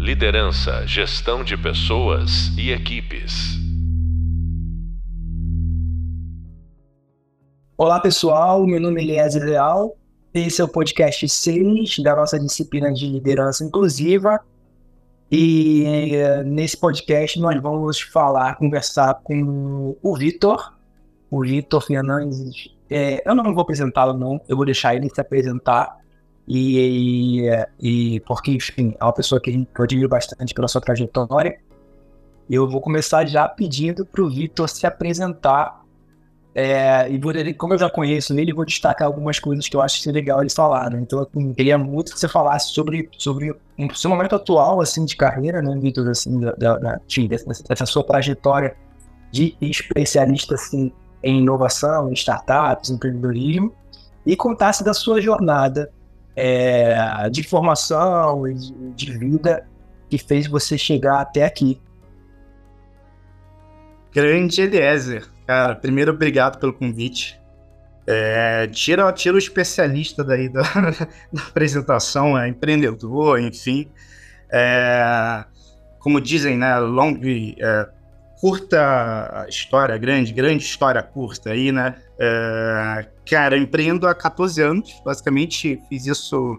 Liderança, gestão de pessoas e equipes. Olá pessoal, meu nome é Eliezer Leal. Esse é o podcast 6 da nossa disciplina de liderança inclusiva. E eh, nesse podcast nós vamos falar, conversar com o Vitor, o Vitor Fernandes. É, eu não vou apresentá-lo, não, eu vou deixar ele se apresentar. E, e, e, porque, enfim, é uma pessoa que eu admiro bastante pela sua trajetória. Eu vou começar já pedindo para o Vitor se apresentar. É, e vou, como eu já conheço ele, vou destacar algumas coisas que eu acho que seria legal eles falar. Então, eu queria muito que você falasse sobre, sobre o seu momento atual assim, de carreira, né, Vitor, assim, da, dessa sua trajetória de especialista assim, em inovação, em startups, empreendedorismo, e contasse da sua jornada é, de formação e de, vida que fez você chegar até aqui. Grande Eliezer. Cara, primeiro, obrigado pelo convite. É, tira, tira o especialista daí da, da apresentação, é empreendedor, enfim. É, como dizem, né? Long, é, curta história, grande, grande história curta aí, né? É, cara, eu empreendo há 14 anos, basicamente fiz isso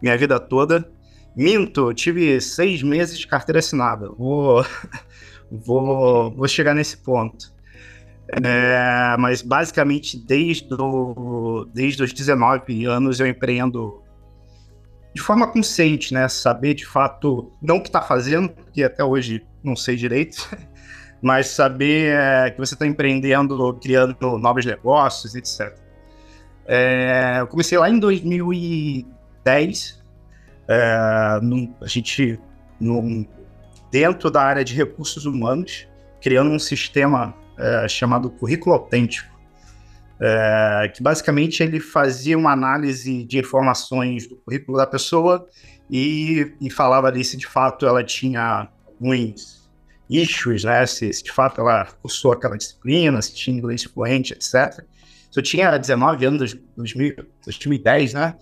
minha vida toda. Minto, tive seis meses de carteira assinada. Vou, vou, vou chegar nesse ponto. É, mas basicamente desde, do, desde os 19 anos eu empreendo de forma consciente, né? Saber de fato não o que está fazendo, porque até hoje não sei direito, mas saber é, que você está empreendendo, criando novos negócios, etc. É, eu comecei lá em 2010, é, num, a gente, num, dentro da área de recursos humanos, criando um sistema é, chamado Currículo Autêntico, é, que basicamente ele fazia uma análise de informações do currículo da pessoa e, e falava ali se de fato ela tinha alguns issues, né? Se, se, de fato ela cursou aquela disciplina, se tinha inglês fluente, etc. Se eu tinha 19 anos, 2000, 2010, né?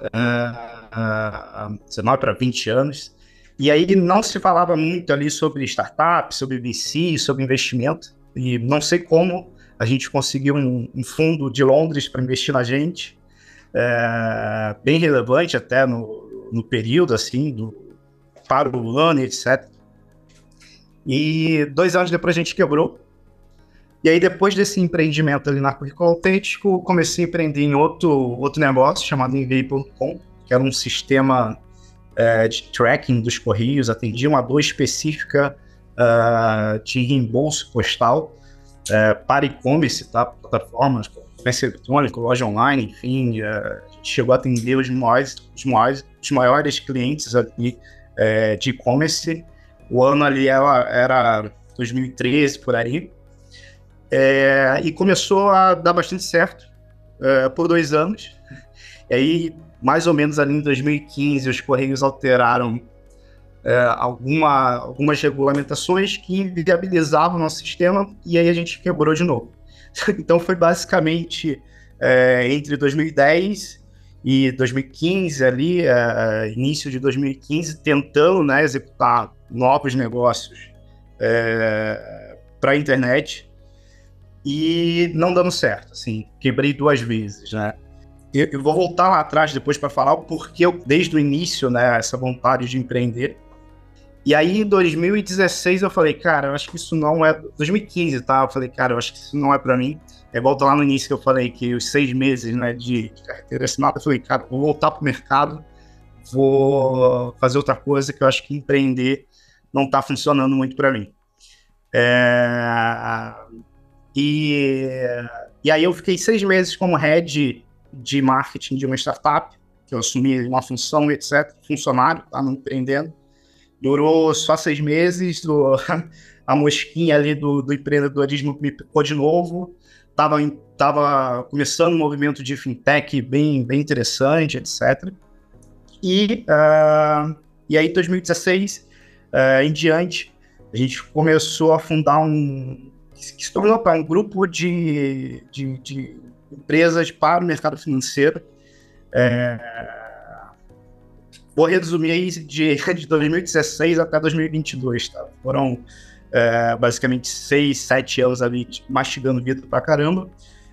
Uh, uh, 19 para 20 anos. E aí não se falava muito ali sobre startup, sobre VC, sobre investimento. E não sei como a gente conseguiu um, um fundo de Londres para investir na gente, é, bem relevante até no, no período, assim, do, para o ano, etc. E dois anos depois a gente quebrou. E aí, depois desse empreendimento ali na Currículo Autêntico, comecei a empreender em outro, outro negócio chamado Envie.com, que era um sistema é, de tracking dos correios, atendia uma dor específica uh, de reembolso postal é, para e-commerce, tá? plataformas, comércio eletrônico, loja online, enfim, uh, a gente chegou a atender os maiores, os maiores, os maiores clientes ali de e-commerce o ano ali era, era 2013, por aí. É, e começou a dar bastante certo é, por dois anos. E aí, mais ou menos ali em 2015, os Correios alteraram é, alguma, algumas regulamentações que inviabilizavam o nosso sistema e aí a gente quebrou de novo. então foi basicamente é, entre 2010 e 2015 ali, é, início de 2015, tentando né, executar novos negócios é, para a internet e não dando certo, assim, quebrei duas vezes, né? Eu, eu vou voltar lá atrás depois para falar o porquê eu, desde o início, né, essa vontade de empreender. E aí, em 2016, eu falei, cara, eu acho que isso não é. 2015, tá? Eu falei, cara, eu acho que isso não é para mim. É volta lá no início que eu falei que os seis meses, né, de carteira assinada, eu falei, cara, vou voltar pro mercado, vou fazer outra coisa que eu acho que empreender não está funcionando muito para mim. É, e, e aí eu fiquei seis meses como head de marketing de uma startup, que eu assumi uma função, etc., funcionário, tá, não empreendendo. Durou só seis meses, do, a mosquinha ali do, do empreendedorismo me picou de novo. Tava, tava começando um movimento de fintech bem, bem interessante, etc. E, uh, e aí, em 2016, uh, em diante, a gente começou a fundar um que se tornou um grupo de, de, de, empresas para o mercado financeiro. É, vou resumir aí de, de 2016 até 2022, tá? Foram é, basicamente seis, sete anos ali mastigando vida pra caramba.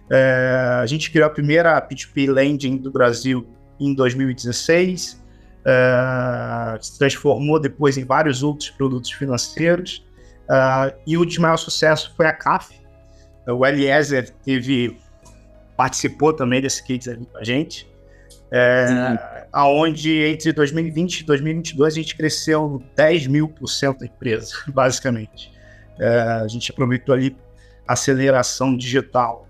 É, a gente criou a primeira P2P Landing do Brasil em 2016, é, se transformou depois em vários outros produtos financeiros, é, e o de maior sucesso foi a CAF. O Eliezer teve, participou também desse case ali com a gente, é, aonde entre 2020 e 2022 a gente cresceu 10 mil por cento da empresa, basicamente. É, a gente aproveitou ali a aceleração digital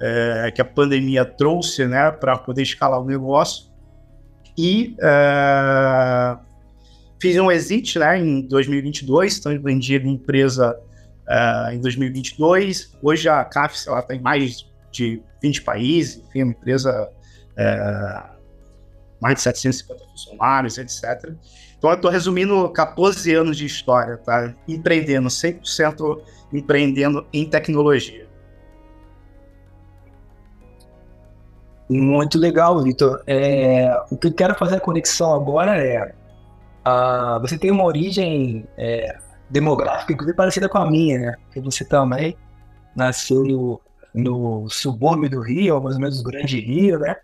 é, que a pandemia trouxe né, para poder escalar o negócio. E é, fiz um exit né, em 2022, então vendi a minha empresa é, em 2022. Hoje a CAF ela tem mais de 20 países, enfim, é uma empresa é, mais de 750 funcionários, etc. Então eu estou resumindo 14 anos de história, tá? Empreendendo, 100% empreendendo em tecnologia. Muito legal, Vitor. É, o que eu quero fazer a conexão agora é. Uh, você tem uma origem é, demográfica, inclusive parecida com a minha, né? Porque você também nasceu no, no subúrbio do Rio, mais ou menos do Grande Rio, né?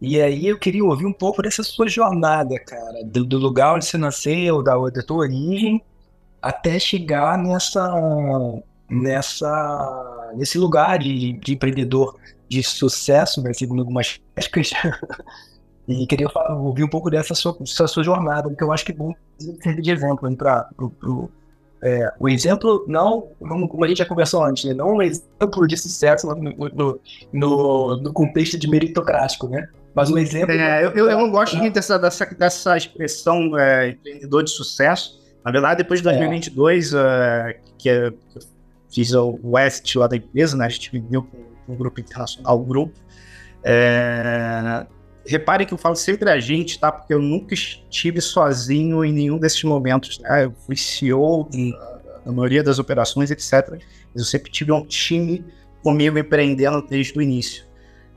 E aí eu queria ouvir um pouco dessa sua jornada, cara, do, do lugar onde você nasceu, da, da tua origem, até chegar nessa, nessa, nesse lugar de, de empreendedor de sucesso, né, segundo algumas críticas. e queria falar, ouvir um pouco dessa sua, dessa sua jornada, porque eu acho que é bom servir de exemplo para o é, o exemplo, não, como a gente já conversou antes, né, não um exemplo de sucesso no, no, no, no contexto de meritocrático, né? Mas um exemplo. É, eu, eu, não gosto muito dessa, dessa, dessa expressão é, empreendedor de sucesso. Na verdade, depois de 2022, é. uh, que, eu fiz o West lá da empresa, né? A gente vendeu com um grupo um grupo. É, repare que eu falo sempre a gente, tá? Porque eu nunca estive sozinho em nenhum desses momentos. Né? Eu fui CEO na maioria das operações, etc. Mas eu sempre tive um time comigo empreendendo desde o início.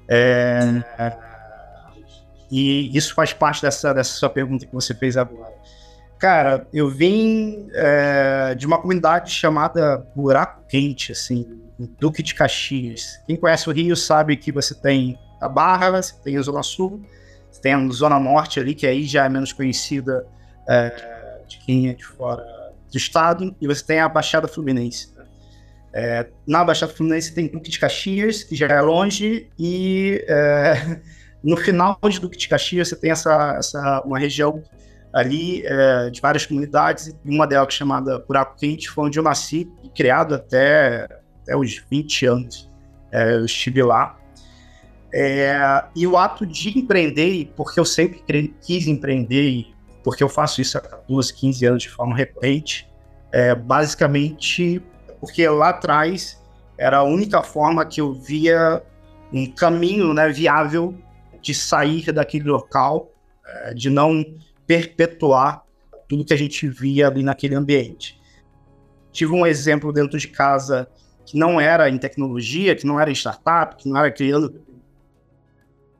É, e isso faz parte dessa, dessa sua pergunta que você fez agora. Cara, eu vim é, de uma comunidade chamada Buraco Quente, assim, Duque de Caxias. Quem conhece o Rio sabe que você tem a Barra, você tem a Zona Sul, você tem a Zona Norte ali, que aí já é menos conhecida é, de quem é de fora do estado, e você tem a Baixada Fluminense. É, na Baixada Fluminense tem Duque de Caxias, que já é longe, e é, no final de Duque de Caxias você tem essa, essa uma região ali é, de várias comunidades, uma delas chamada Buraco Quente, foi onde eu nasci, criado até, até os 20 anos. É, eu estive lá. É, e o ato de empreender, porque eu sempre quis empreender, porque eu faço isso há 14, 15 anos de forma recorrente, é basicamente porque lá atrás era a única forma que eu via um caminho né, viável de sair daquele local, é, de não perpetuar tudo que a gente via ali naquele ambiente. Tive um exemplo dentro de casa que não era em tecnologia, que não era em startup, que não era criando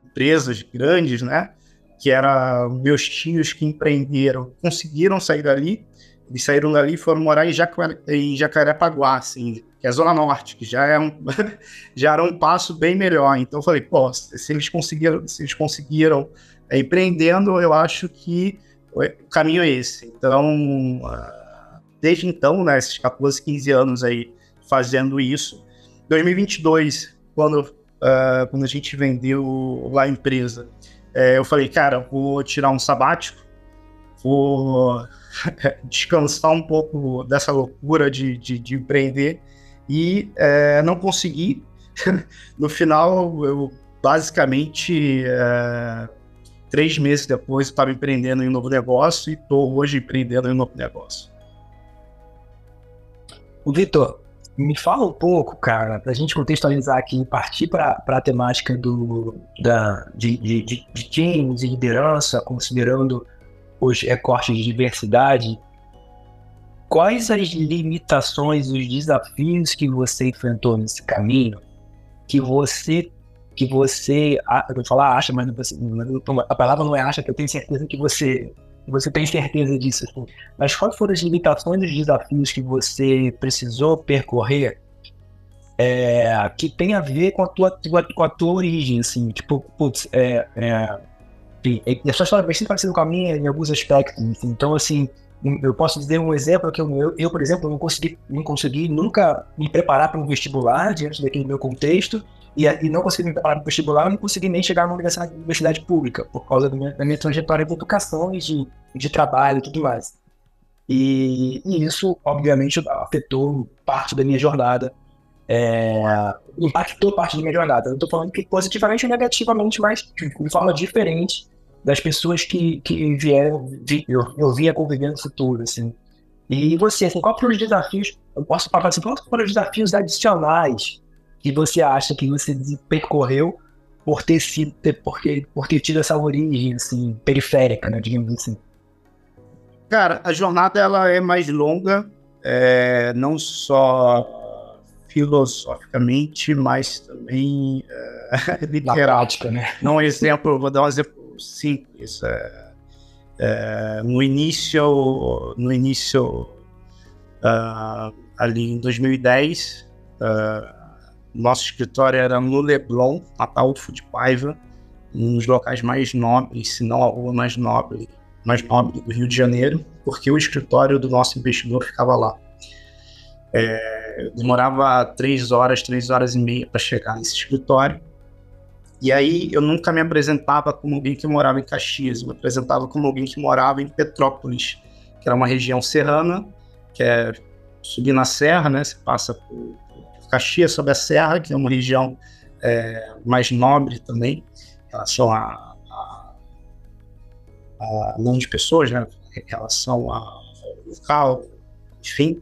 empresas grandes, né? Que era meus tios que empreenderam, conseguiram sair dali, eles saíram dali e foram morar em, em Jacarepaguá, assim, que é a Zona Norte, que já, é um, já era um passo bem melhor. Então eu falei, pô, se eles conseguiram, se eles conseguiram é, empreendendo, eu acho que o caminho é esse. Então, ah, desde então, né, esses 14, 15 anos aí fazendo isso. 2022, quando, uh, quando a gente vendeu lá a empresa, é, eu falei, cara, vou tirar um sabático, vou descansar um pouco dessa loucura de, de, de empreender e é, não consegui. no final, eu basicamente é, três meses depois estava empreendendo em um novo negócio e estou hoje empreendendo em um novo negócio. O Vitor, me fala um pouco, cara, para a gente contextualizar aqui e partir para a temática do, da, de, de, de, de times e liderança, considerando os recortes de diversidade. Quais as limitações, os desafios que você enfrentou nesse caminho que você que você, eu vou falar acha, mas a palavra não é acha, que eu tenho certeza que você você tem certeza disso. Assim. Mas quais foram as limitações e os desafios que você precisou percorrer é, que tem a ver com a tua, com a tua origem, assim, tipo, putz, é, é, enfim, a sua história é bastante parecida com a minha em alguns aspectos, assim. então, assim, eu posso dizer um exemplo que eu, eu, por exemplo, não consegui, não consegui nunca me preparar para um vestibular diante daquele meu contexto, e, e não consegui me preparar para o vestibular, eu não consegui nem chegar numa universidade, universidade pública, por causa da minha, da minha trajetória de educação e de, de trabalho e tudo mais. E, e, isso, obviamente, afetou parte da minha jornada é, impactou parte da minha jornada. Eu estou falando que positivamente ou negativamente, mas de forma diferente das pessoas que, que vieram, vi, eu, eu vinha convivendo no futuro, assim. E você, assim, quais foram os desafios, eu posso falar assim, quais foram os desafios adicionais que você acha que você percorreu por ter sido, ter, por, ter, por ter tido essa origem, assim, periférica, né, digamos assim? Cara, a jornada, ela é mais longa, é, não só filosoficamente, mas também literal. prática, né? Não um exemplo, vou dar um exemplo simples. Uh, uh, no início, no início ali em 2010, nosso escritório era no Leblon, Ataúfo de Paiva, um dos locais mais nobres, se não a rua mais nobre, mais nobre do Rio de Janeiro, porque o escritório do nosso investidor ficava lá. É, demorava três horas, três horas e meia para chegar nesse escritório. E aí eu nunca me apresentava como alguém que morava em Caxias, me apresentava como alguém que morava em Petrópolis, que era uma região serrana, que é subir na serra, né? Você passa por, Caxias, sobe a serra, que é uma região é, mais nobre também, em relação a, a, a de pessoas, né? Em relação ao local, enfim.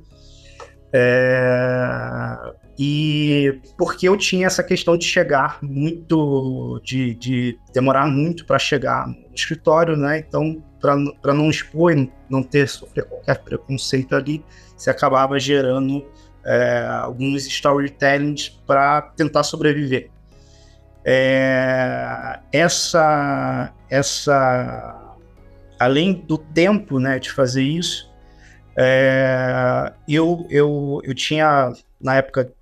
É, e porque eu tinha essa questão de chegar muito, de, de demorar muito para chegar no escritório, né? Então, para não expor, não ter sofrer qualquer preconceito ali, você acabava gerando é, alguns storytellings para tentar sobreviver. É, essa, essa, além do tempo, né, de fazer isso, é, eu, eu, eu tinha, na época,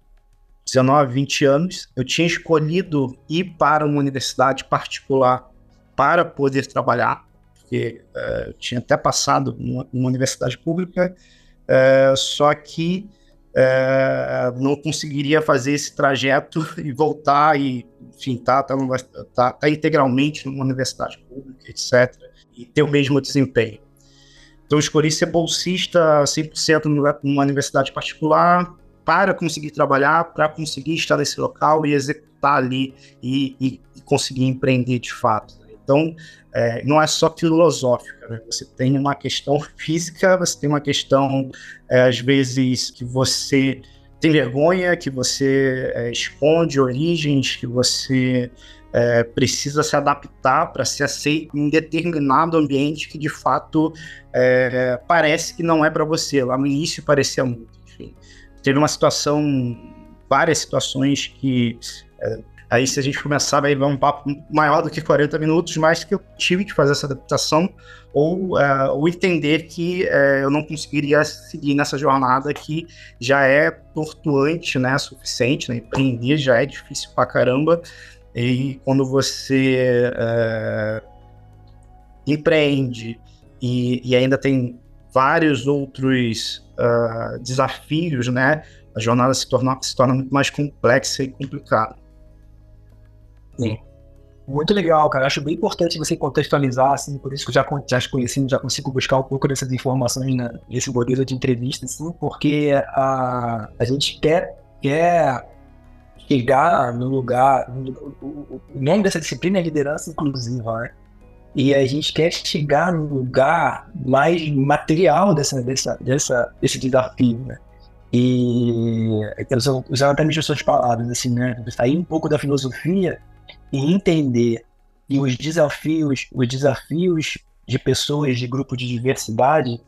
19, 20 anos, eu tinha escolhido ir para uma universidade particular para poder trabalhar, porque é, eu tinha até passado numa, numa universidade pública, é, só que é, não conseguiria fazer esse trajeto e voltar e, enfim, tá, tá, tá, tá integralmente numa universidade pública, etc., e ter o mesmo desempenho. Então, eu escolhi ser bolsista 100% numa universidade particular para conseguir trabalhar, para conseguir estar nesse local e executar ali e, e, e conseguir empreender de fato. Então, é, não é só filosófica, né? você tem uma questão física, você tem uma questão, é, às vezes, que você tem vergonha, que você é, esconde origens, que você é, precisa se adaptar para ser aceito em determinado ambiente que de fato é, parece que não é para você. Lá no início parecia muito. Teve uma situação, várias situações que. É, aí, se a gente começar, vai um papo maior do que 40 minutos, mas que eu tive que fazer essa adaptação ou, é, ou entender que é, eu não conseguiria seguir nessa jornada que já é tortuante, né, suficiente, né, empreender já é difícil pra caramba, e quando você é, empreende e, e, ainda tem vários outros uh, desafios, né? A jornada se torna, se torna muito mais complexa e complicada. Sim. Muito legal, cara. Acho bem importante você contextualizar, assim, por isso que eu já, já conheci, já consigo buscar um pouco dessas informações né, nesse modelo de entrevista, assim, porque a, a gente quer, quer chegar no lugar. o, nome dessa disciplina é liderança inclusiva, né? E a gente quer chegar no lugar mais material dessa, dessa, dessa, desse desafio, né? E então, usando até as suas palavras, assim, né? Sair um pouco da filosofia e entender que os desafios, os desafios de pessoas de grupo de diversidade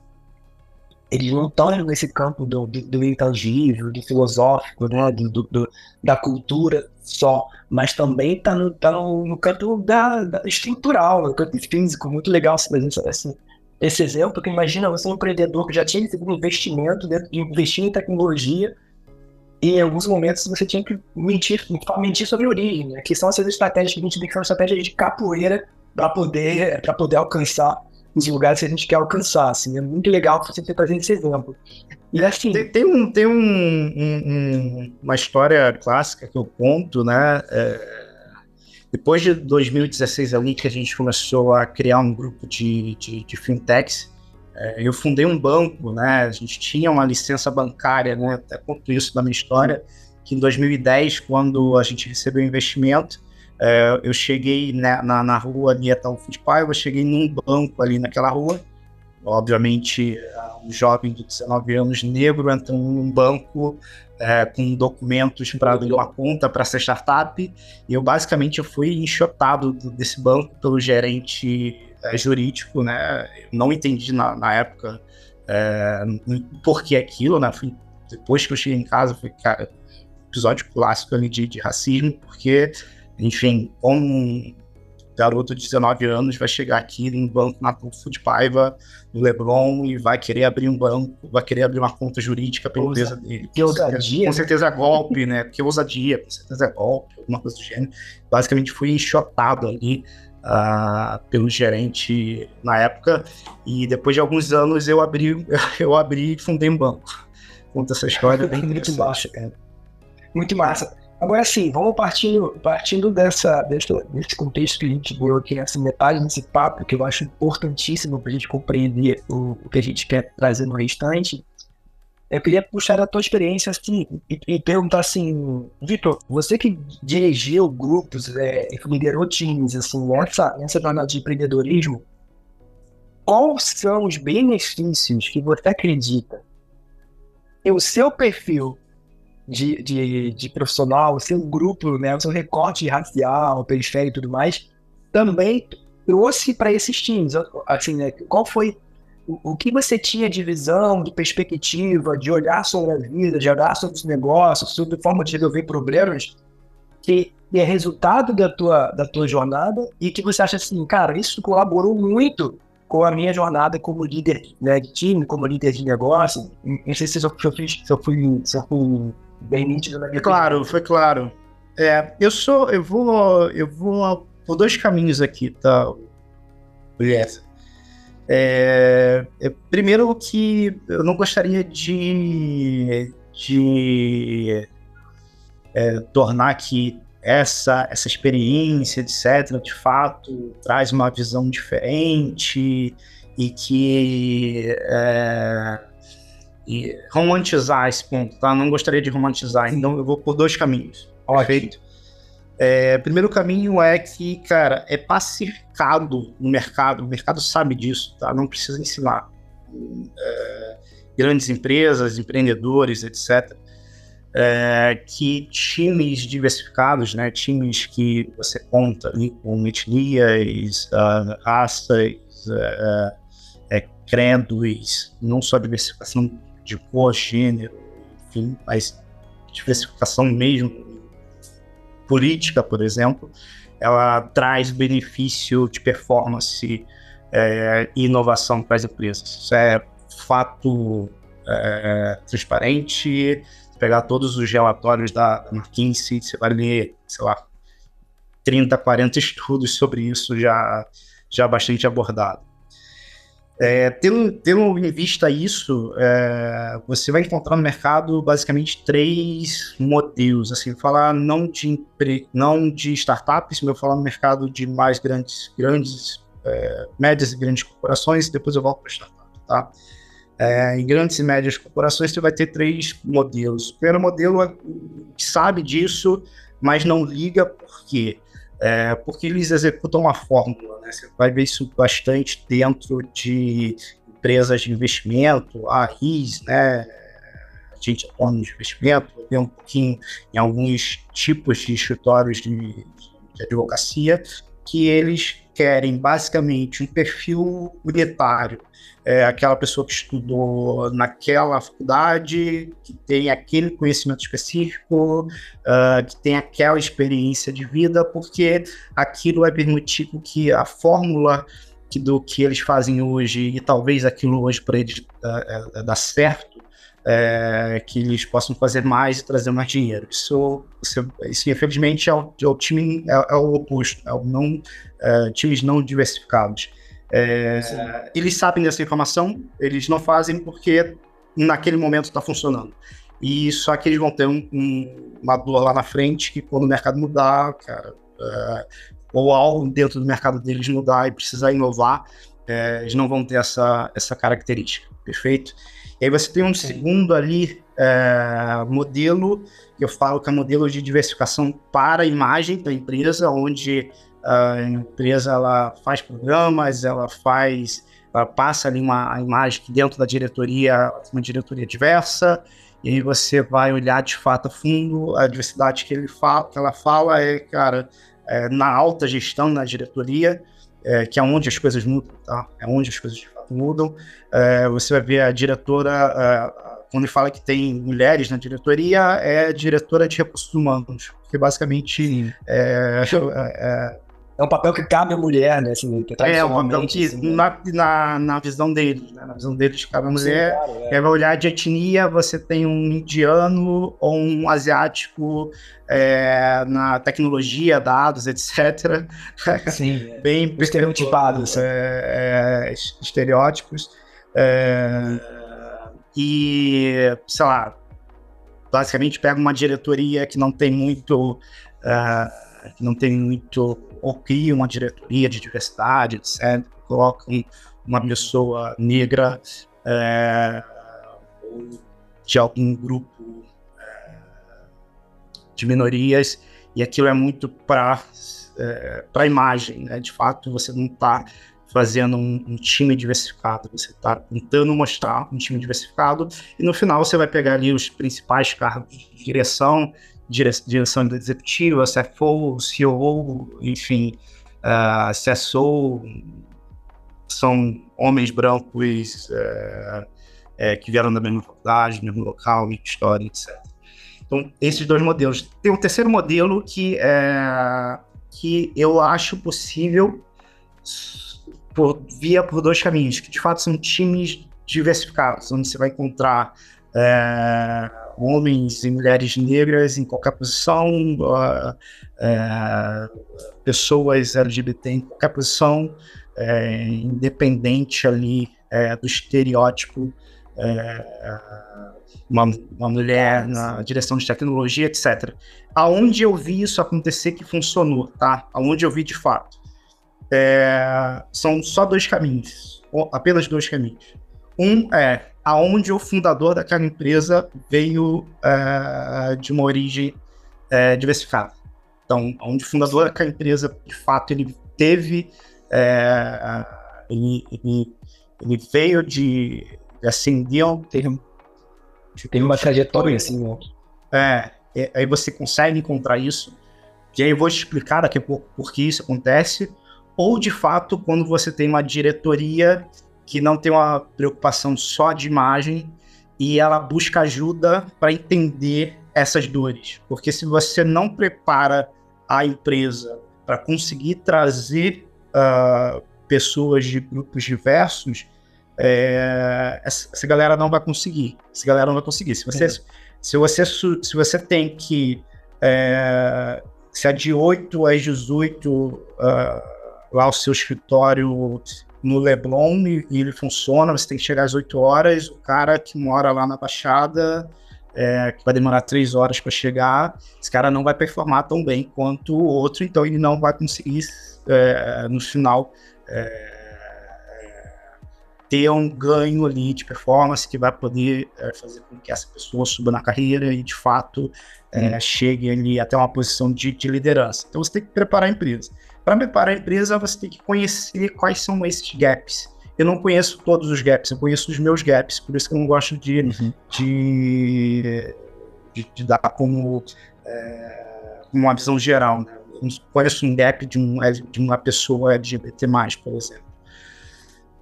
eles não estão nesse campo do, do, do, intangível, do filosófico, né, do, do, da cultura só, mas também está no, tá no, no campo da, da, estrutural, no campo físico. Muito legal fazer esse, esse exemplo, porque imagina você é um empreendedor que já tinha recebido investimento dentro de investir em tecnologia, e em alguns momentos você tinha que mentir, mentir sobre a origem, né, que são essas estratégias que a gente tem que ser uma estratégia de capoeira para poder, poder alcançar os lugares que a gente quer alcançar. Assim. É muito legal você ter trazido esse exemplo. E assim. Tem, tem, um, tem um, um, uma história clássica que eu conto, né? É, depois de 2016 ali, que a gente começou a criar um grupo de, de, de fintechs, é, eu fundei um banco, né? A gente tinha uma licença bancária, né? Até conto isso na minha história, que em 2010, quando a gente recebeu investimento, é, eu cheguei na, na, na rua ali até o Foodpie, eu cheguei num banco ali naquela rua. Obviamente, um jovem de 19 anos negro entrando num banco é, com documentos para abrir uma conta para ser startup. E eu basicamente eu fui enxotado desse banco pelo gerente é, jurídico, né? Eu não entendi na, na época é, por que aquilo, né? Fui, depois que eu cheguei em casa, foi cara, episódio clássico ali de, de racismo, porque enfim, como garoto de 19 anos vai chegar aqui em um banco na de Paiva, no Leblon, e vai querer abrir um banco, vai querer abrir uma conta jurídica para a empresa dele. Que ousadia. Com certeza é golpe, né? Que ousadia, com certeza é golpe, alguma coisa do gênero. Basicamente fui enxotado ali uh, pelo gerente na época, e depois de alguns anos eu abri, eu abri e fundei um banco. Conta essa história bem muito baixa, cara. Muito massa. Agora sim, vamos partindo, partindo dessa, desse, desse contexto que a gente deu aqui, essa metade desse papo, que eu acho importantíssimo para a gente compreender o, o, que a gente quer trazer no restante. Eu queria puxar a tua experiência assim, e, e perguntar assim, Vitor, você que dirigiu grupos, é, liderou times, assim, nessa, nessa jornada de empreendedorismo, quais são os benefícios que você acredita que o seu perfil de, de, de profissional, o seu grupo, né, o seu recorte racial, periférico e tudo mais, também trouxe para esses times. Assim, né, qual foi o, o, que você tinha de visão, de perspectiva, de olhar sobre a vida, de olhar sobre os negócios, sobre forma de resolver problemas, que é resultado da tua, da tua jornada e que você acha assim, cara, isso colaborou muito com a minha jornada como líder né, de time, como líder de negócio. Não sei se eu, se eu, fiz, se eu fui, se eu fui bem nítido na minha Claro, foi claro. É, eu sou, eu vou, eu vou por dois caminhos aqui, tá, Yes. É, é, primeiro que eu não gostaria de, de é, tornar que essa, essa experiência, etc., de fato, traz uma visão diferente e que é, e romantizar esse ponto, tá? Não gostaria de romantizar, então eu vou por dois caminhos. Perfeito? É, primeiro caminho é que, cara, é pacificado no mercado, o mercado sabe disso, tá? Não precisa ensinar. É, grandes empresas, empreendedores, etc., é, que times diversificados, né, times que você conta ali com etnias, uh, raças, uh, uh, credos, não só diversificação de cor, gênero, enfim, mas diversificação mesmo política, por exemplo, ela traz benefício de performance é, e inovação para as empresas. Isso é fato é, transparente. Pegar todos os relatórios da McKinsey, você vai ler, sei lá, 30, 40 estudos sobre isso já, já bastante abordado. É, tendo, tendo em vista isso, é, você vai encontrar no mercado basicamente três modelos. Assim, falar não de, não de startups, mas eu falar no mercado de mais grandes, grandes é, médias e grandes corporações, depois eu volto para startup. Tá? É, em grandes e médias corporações, você vai ter três modelos. O primeiro modelo é, sabe disso, mas não liga por quê? É, porque eles executam uma fórmula, né? Você vai ver isso bastante dentro de empresas de investimento, a RIS, né? A gente autônomo de investimento, vê um pouquinho em alguns tipos de escritórios de, de advocacia, que eles querem basicamente um perfil unitário, é aquela pessoa que estudou naquela faculdade, que tem aquele conhecimento específico, uh, que tem aquela experiência de vida, porque aquilo vai permitir que a fórmula que, do que eles fazem hoje e talvez aquilo hoje para eles uh, uh, dar certo, é, que eles possam fazer mais e trazer mais dinheiro. Isso, isso, isso infelizmente, é o, é o time é, é, o oposto, é o não, é, times não diversificados. É, eles sabem dessa informação, eles não fazem porque naquele momento está funcionando. E só que eles vão ter um, um, uma dor lá na frente que quando o mercado mudar, cara, é, ou algo dentro do mercado deles mudar e precisar inovar, eles não vão ter essa, essa característica, perfeito? E aí você tem um segundo ali é, modelo, que eu falo que é modelo de diversificação para a imagem da empresa, onde a empresa ela faz programas, ela faz, ela passa ali uma imagem que dentro da diretoria, uma diretoria diversa, e aí você vai olhar de fato a fundo a diversidade que, ele fala, que ela fala é, cara, é, na alta gestão, na diretoria, é, que é onde as coisas mudam, tá? É onde as coisas mudam. É, você vai ver a diretora, é, quando fala que tem mulheres na diretoria, é diretora de recursos humanos, que basicamente é, é, é um papel que cabe à mulher, né? Assim, que é, um papel que, assim, né? na, na, na, visão deles, né? na visão deles, cabe à mulher. Sim, claro, é. vai olhar de etnia, você tem um indiano ou um asiático é, na tecnologia, dados, etc. Sim, é. bem estereotipados. É, é, estereótipos. É, e, sei lá, basicamente pega uma diretoria que não tem muito. Uh, que não tem muito ou cria uma diretoria de diversidade, etc. Colocam uma pessoa negra é, de algum grupo é, de minorias e aquilo é muito para é, a imagem, né? De fato, você não está fazendo um, um, time diversificado, você está tentando mostrar um time diversificado e no final você vai pegar ali os principais cargos de direção direção executiva, CFO, CEO, enfim, uh, CSO, são homens brancos uh, que vieram da mesma faculdade, mesmo local, história, etc. Então, esses dois modelos. Tem um terceiro modelo que, é, que eu acho possível por, via por dois caminhos, que de fato são times diversificados, onde você vai encontrar é, homens e mulheres negras em qualquer posição, uh, uh, pessoas LGBT em qualquer posição, uh, independente ali é, do estereótipo, uma, uma, mulher na direção de tecnologia, etc. Aonde eu vi isso acontecer que funcionou, tá? Aonde eu vi de fato. São só dois caminhos, apenas dois caminhos. Um é aonde o fundador daquela empresa veio uh, de uma origem uh, diversificada. Então, onde o fundador daquela empresa, de fato, ele teve, uh, ele, ele, ele, veio de, ascendeu, teve, teve uma trajetória assim, né? É, aí você consegue encontrar isso. E aí eu vou te explicar daqui a pouco por que isso acontece. Ou, de fato, quando você tem uma diretoria que não tem uma preocupação só de imagem e ela busca ajuda para entender essas dores. Porque se você não prepara a empresa para conseguir trazer uh, pessoas de grupos diversos, é, essa, galera não vai conseguir. Essa galera não vai conseguir. Se você, se você, se você tem que. É, se é de 8 às 18 uh, lá o seu escritório no Leblon e, e, ele funciona, você tem que chegar às 8 horas, o cara que mora lá na Baixada, é, que vai demorar 3 horas para chegar, esse cara não vai performar tão bem quanto o outro, então ele não vai conseguir, é, no final, é, ter um ganho ali de performance que vai poder é, fazer com que essa pessoa suba na carreira e, de fato, é, chegue ali até uma posição de, de liderança. Então, você tem que preparar a empresa. Para preparar a empresa, você tem que conhecer quais são esses gaps. Eu não conheço todos os gaps, eu conheço os meus gaps, por isso que eu não gosto de, uhum. de, de, de, dar como é, uma visão geral. Né? conheço um gap de, um, de uma pessoa LGBT+, por exemplo.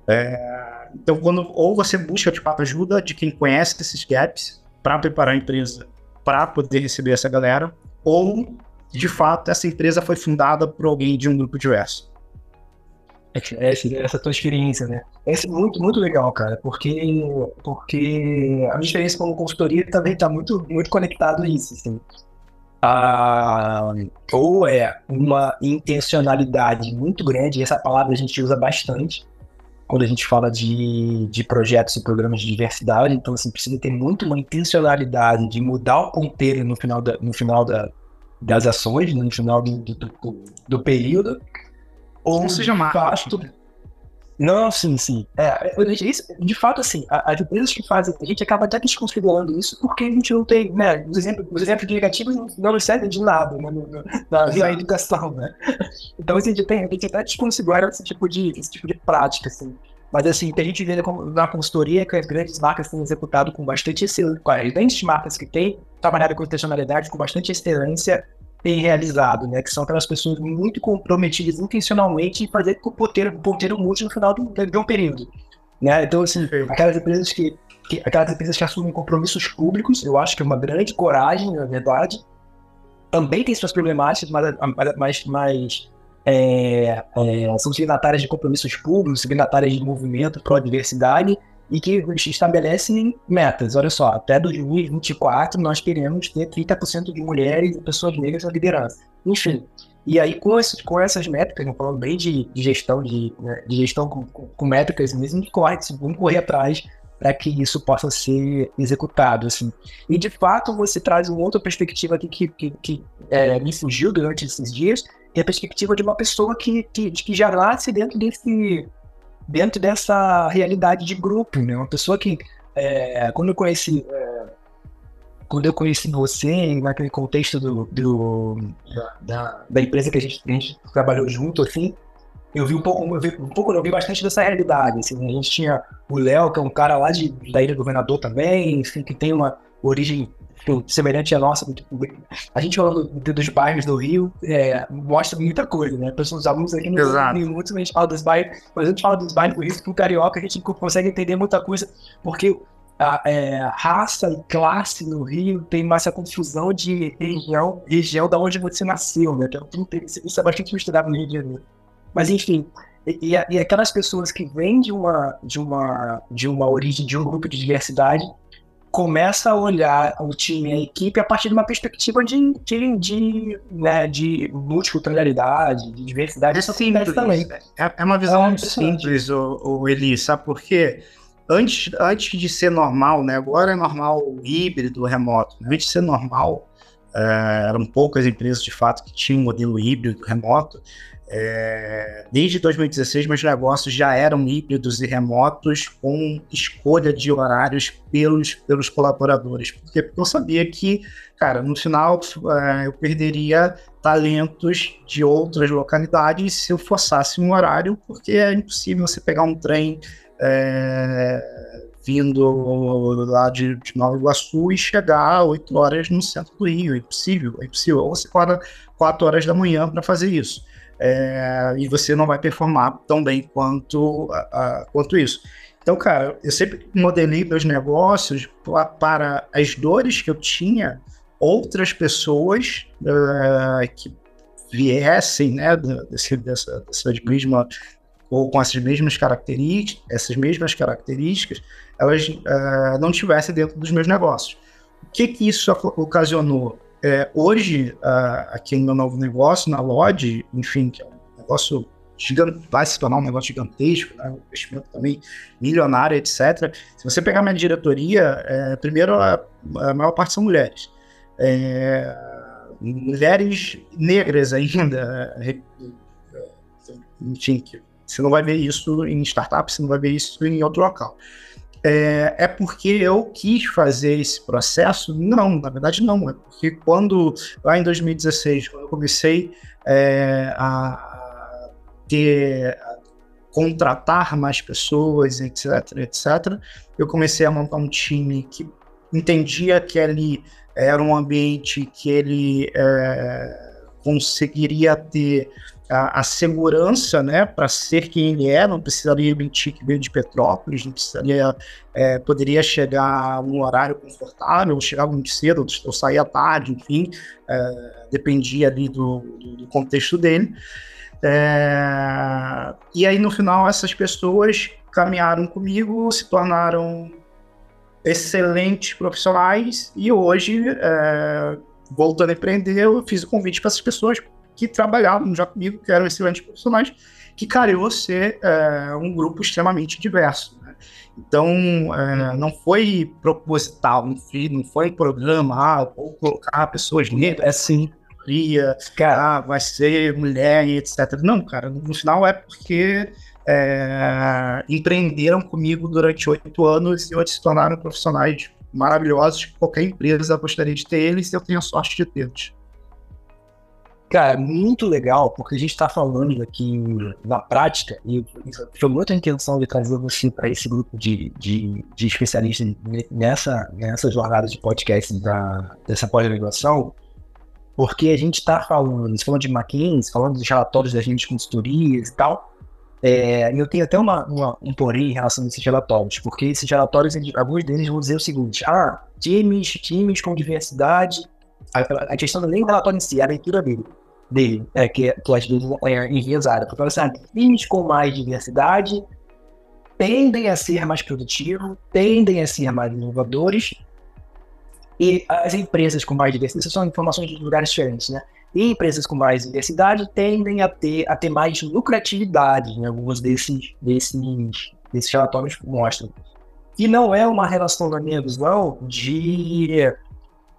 É, então, quando, ou você busca de fato ajuda de quem conhece esses gaps para preparar a empresa para poder receber essa galera, ou de fato essa empresa foi fundada por alguém de um grupo diverso. Essa, essa tua experiência, né? Essa é muito, muito legal, cara, porque, porque a minha experiência como consultoria também está muito, muito conectado a isso, assim. Ah, ou é uma intencionalidade muito grande, essa palavra a gente usa bastante, quando a gente fala de, de projetos e programas de diversidade, então assim, precisa ter muito uma intencionalidade de mudar o ponteiro no final, da, no final da, das ações, no final do, do, do, do período, ou seja fato, não, sim, sim. É, isso, de fato, assim, as empresas que fazem, a gente acaba até desconsiderando isso porque a gente não tem, né, os exemplos, os exemplos negativos não nos servem de nada né, no, na, na educação, né. Então, assim, a gente, tem, a gente até desconsidera esse tipo de, esse tipo de prática, assim. Mas, assim, a gente vê na consultoria que as grandes marcas têm executado com bastante excelência, com as grandes marcas que têm trabalhado com intencionalidade com bastante excelência tem realizado, né? Que são aquelas pessoas muito comprometidas intencionalmente em fazer com o ponteiro, ponteiro mude no final de, de um período. Né? Então, assim, aquelas empresas que, que, aquelas empresas que assumem compromissos públicos, eu acho que é uma grande coragem, na verdade. Também tem suas problemáticas, mas, mas, mas é, é, são signatárias de compromissos públicos, signatárias de movimento pró-diversidade, e que estabelecem metas. Olha só, até 2024 nós queremos ter 30% de mulheres e pessoas negras na liderança. Enfim. E aí, com, esses, com essas métricas, falando bem de, de gestão, de, né, de gestão com, com, com, métricas mesmo, corre, vamos correr atrás para que isso possa ser executado. Assim. E de fato, você traz uma outra perspectiva aqui que, que, que é, me fugiu durante esses dias, que é a perspectiva de uma pessoa que, que, que já nasce dentro desse, dentro dessa realidade de grupo, né? Uma pessoa que, é, quando eu conheci, é, quando eu conheci você, naquele contexto do, do da, da, empresa que a gente, a gente, trabalhou junto, assim, eu vi um pouco, eu vi um pouco, eu vi bastante dessa realidade, assim, a gente tinha o Léo, que é um cara lá de, da Ilha do Governador também, enfim, que tem uma origem semelhante à nossa. A gente falando dos bairros do Rio, é, mostra muita coisa, né? Pessoas, os alunos aqui no minutos, a gente fala dos bairros, mas a gente fala dos bairros do Rio, com carioca, a gente consegue entender muita coisa, porque a é, raça e classe no Rio tem mais essa confusão de região, região da onde você nasceu, né? Então, isso é bastante misturado no Rio de Janeiro. Mas enfim, e, e, aquelas pessoas que vêm de uma, de uma, de uma origem, de um grupo de diversidade, começa a olhar o time, a equipe, a partir de uma perspectiva de, de, de, né, de multiculturalidade, de diversidade. É simples também. É, é uma visão é simples, o, o Eli, sabe por quê? Antes, antes de ser normal, né? Agora é normal o híbrido, o remoto. Antes de ser normal, é, eram poucas empresas de fato que tinham modelo híbrido, remoto. É, desde 2016, meus negócios já eram híbridos e remotos com escolha de horários pelos, pelos colaboradores. Por quê? Porque eu sabia que, cara, no final é, eu perderia talentos de outras localidades se eu forçasse um horário, porque é impossível você pegar um trem é, vindo lá de, de, Nova Iguaçu e chegar 8 horas no centro do Rio. É impossível, é impossível. Ou você acorda 4 horas da manhã para fazer isso é, e você não vai performar tão bem quanto, a, a, quanto isso. Então, cara, eu sempre modelei meus negócios para as dores que eu tinha, outras pessoas uh, que viessem, né, desse, dessa, dessa mesma, ou com essas mesmas características, essas mesmas características, elas uh, não tivessem dentro dos meus negócios. O que que isso ocasionou? É, hoje, uh, aqui no meu novo negócio, na Lodge, enfim, que é um negócio gigante, vai se tornar um negócio gigantesco, né, um investimento também milionário, etc. Se você pegar minha diretoria, é, primeiro, a, a, maior parte são mulheres. É, mulheres negras ainda, é, enfim, você não vai ver isso em startup, você não vai ver isso em outro local é, é, porque eu quis fazer esse processo? Não, na verdade não. É porque quando, lá em 2016, quando eu comecei é, a ter, a contratar mais pessoas, etc, etc, eu comecei a montar um time que entendia que ali era um ambiente que ele é, conseguiria ter a, a segurança, né, para ser quem ele é, não precisaria mentir que veio de Petrópolis, não precisaria, é, poderia chegar num horário confortável, chegar muito cedo, ou sair à tarde, enfim, é, dependia ali do, do, do contexto dele. É, e aí, no final, essas pessoas caminharam comigo, se tornaram excelentes profissionais e hoje, é, voltando a empreender, eu fiz o convite para essas pessoas que trabalhavam já comigo, que eram excelentes profissionais, que cariou ser é, um grupo extremamente diverso. Né? Então, é, não foi proposital, não foi, não foi um programa, ah, vou colocar pessoas negras, é assim, cara, ah, vai ser mulher e etc. Não, cara, no final é porque é, empreenderam comigo durante oito anos e hoje se tornaram profissionais maravilhosos que qualquer empresa gostaria de ter eles e eu tenho a sorte de tê-los. Cara, muito legal, porque a gente está falando aqui na prática, e foi muita intenção de trazer você para esse grupo de, de, de, especialistas nessa, nessa jornada de podcast da, dessa pós-graduação, porque a gente está falando, falando de McKinsey, falando dos relatórios da gente de consultorias e tal, é, eu tenho até uma, uma, um porém em relação a esses relatórios, porque esses relatórios, alguns deles vão dizer o seguinte, ah, times, times com diversidade a, a questão nem do relatório em si, a leitura dele, dele é, que, que às vezes é enviesada. Porque assim, times com mais diversidade tendem a ser mais produtivos, tendem a ser mais inovadores, e as empresas com mais diversidade, são informações de lugares diferentes, né? E empresas com mais diversidade tendem a ter, a ter mais lucratividade em alguns desses, desses, desses relatórios que mostram. E não é uma relação, na minha visão, de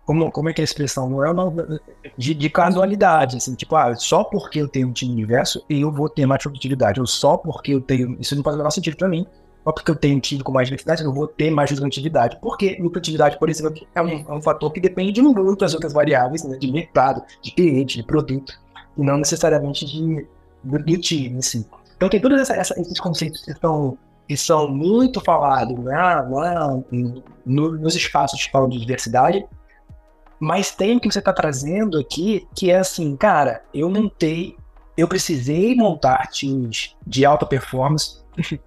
como, como é que é a expressão? Não é uma, de, de casualidade, assim, tipo, ah, só porque eu tenho um time universo eu vou ter mais produtividade, ou só porque eu tenho, isso não faz o menor sentido para mim, só porque eu tenho um time com mais diversidade, eu vou ter mais lucratividade. Porque lucratividade, por exemplo, é um, é um fator que depende de muitas outras variáveis, né, de mercado, de cliente, de produto, e não necessariamente de, do, do time, assim. Então tem todos esses conceitos que são, que são muito falados né, lá, no, nos espaços que falam de diversidade, mas tem o que você está trazendo aqui, que é assim, cara, eu montei, eu precisei montar times de alta performance.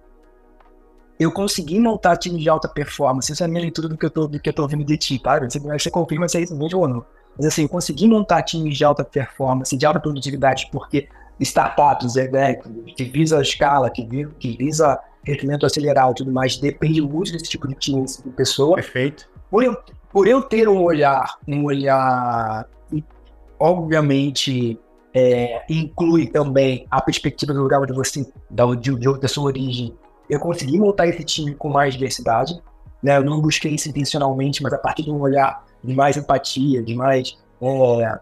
eu consegui montar times de alta performance. Isso é a minha leitura do que eu tô, do que eu tô ouvindo de ti, tá? Você, você confirma se é isso mesmo ou não. Mas assim, eu consegui montar times de alta performance, de alta produtividade, porque startups, né, que visa a escala, que, que visa crescimento acelerado e tudo mais, depende muito desse tipo de time, de pessoa. Perfeito. Por eu, por eu ter um olhar, um olhar, obviamente, é, inclui também a perspectiva do lugar onde você, da, de, de, da sua origem, eu consegui montar esse time com mais diversidade. Né? Eu não busquei isso intencionalmente, mas a partir de um olhar de mais empatia, de mais. É,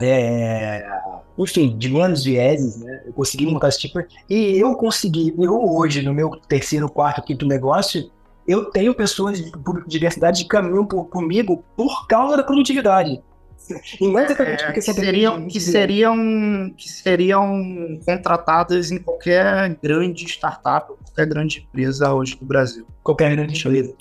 é, enfim, de menos vieses, né? Eu consegui montar esse tipo. E eu consegui, eu hoje, no meu terceiro, quarto, quinto negócio, eu tenho pessoas de diversidade que caminham por, comigo por causa da produtividade. E não é exatamente porque que seriam, que seriam que seriam contratadas em qualquer grande startup, qualquer grande empresa hoje no Brasil. Qualquer grande empresa.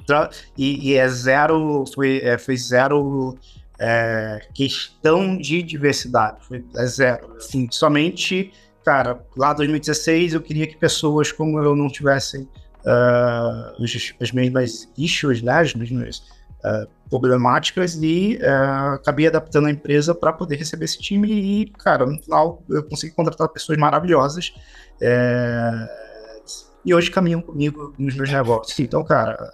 E, e, é zero, foi, é, foi zero é, questão de diversidade. Foi, é zero. Sim. Somente, cara, lá em 2016 eu queria que pessoas como eu não tivessem uh, as mesmas issues, né, as mesmas uh, problemáticas e uh, acabei adaptando a empresa para poder receber esse time e, cara, no final eu consegui contratar pessoas maravilhosas é, e hoje caminham comigo nos meus negócios. Então, cara,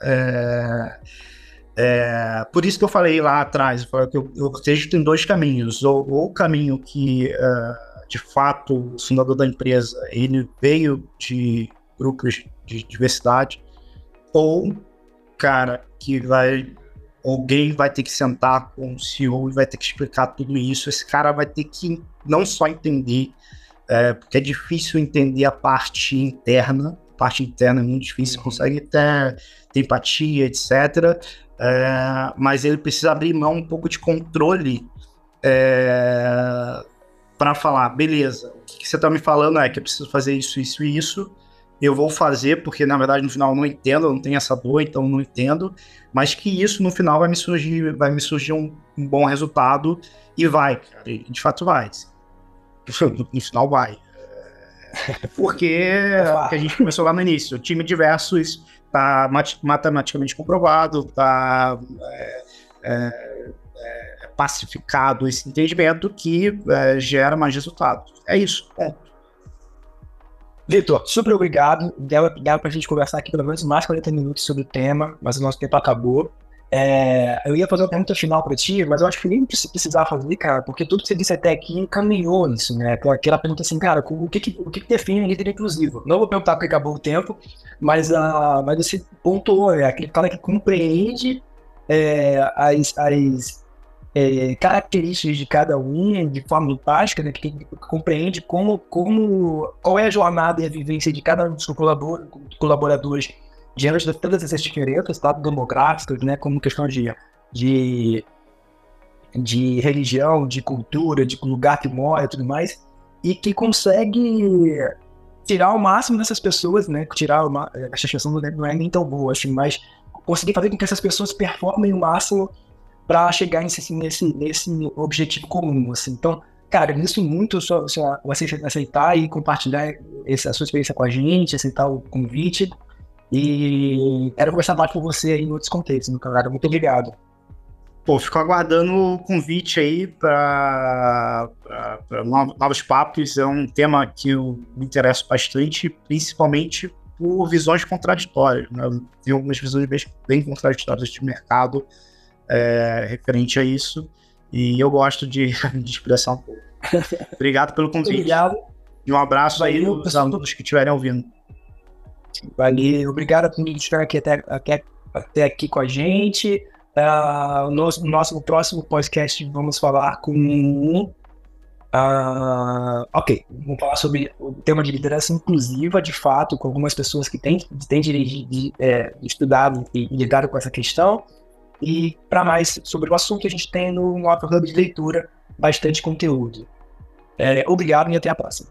é, por isso que eu falei lá atrás, que eu, eu acredito em dois caminhos. Ou, o caminho que, de fato, o fundador da empresa, ele veio de grupos de diversidade, ou, cara, que vai. Alguém vai ter que sentar com o CEO e vai ter que explicar tudo isso. Esse cara vai ter que não só entender, é, porque é difícil entender a parte interna, a parte interna é muito difícil, uhum. consegue ter, ter empatia, etc. É, mas ele precisa abrir mão um pouco de controle é, para falar, beleza, o que, que você está me falando é que eu preciso fazer isso, isso e isso, eu vou fazer porque na verdade no final eu não entendo, eu não tenho essa dor, então não entendo, mas que isso no final vai me surgir, vai me surgir um, um bom resultado e vai, cara, e de fato vai. No final vai. Porque é que a gente começou lá no início, o time de versus está matematicamente comprovado, está é, é, é, pacificado esse entendimento que é, gera mais resultados. É isso, ponto. Vitor, super obrigado. Deu para a gente conversar aqui pelo menos mais 40 minutos sobre o tema, mas o nosso tempo acabou. É, eu ia fazer uma pergunta final para ti, mas eu acho que nem precisar fazer, cara, porque tudo que você disse até aqui encaminhou isso, né? Aquela pergunta assim, cara, o que, que, o que, que define líder inclusivo? Não vou perguntar porque acabou o tempo, mas, uh, mas você pontuou, é aquele cara que compreende é, as, as é, características de cada um de forma empática, né? Que compreende como, como, qual é a jornada e a vivência de cada um dos colaboradores diante de todas essas diferenças, tá, demográficas, né, como questão de, de, de religião, de cultura, de lugar que mora e tudo mais, e que consegue tirar o máximo dessas pessoas, né, tirar uma, essa expressão não é nem tão boa, assim, mas conseguir fazer com que essas pessoas performem o máximo para chegar nesse, nesse, nesse objetivo comum, assim. Então, cara, isso muito só, só aceitar e compartilhar essa, a sua experiência com a gente, aceitar o convite, e quero conversar mais com você aí em outros contextos, meu camarada. Muito obrigado. Pô, fico aguardando o convite aí para novos papos. É um tema que eu me interesso bastante, principalmente por visões contraditórias. Né? Eu tenho algumas visões bem, bem contraditórias de mercado é, referente a isso. E eu gosto de, de expressar um pouco. Obrigado pelo convite. Obrigado. E um abraço Valeu, aí para todos que estiverem ouvindo. Valeu, obrigado por estar aqui até, até, até aqui com a gente. Uh, no nosso, nosso próximo podcast vamos falar com. Uh, ok, vamos falar sobre o tema de liderança inclusiva, de fato, com algumas pessoas que têm, têm de, de, é, estudado e lidado com essa questão. E para mais sobre o assunto, a gente tem no nosso hub de leitura bastante conteúdo. É, obrigado e até a próxima.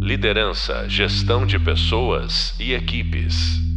Liderança, gestão de pessoas e equipes.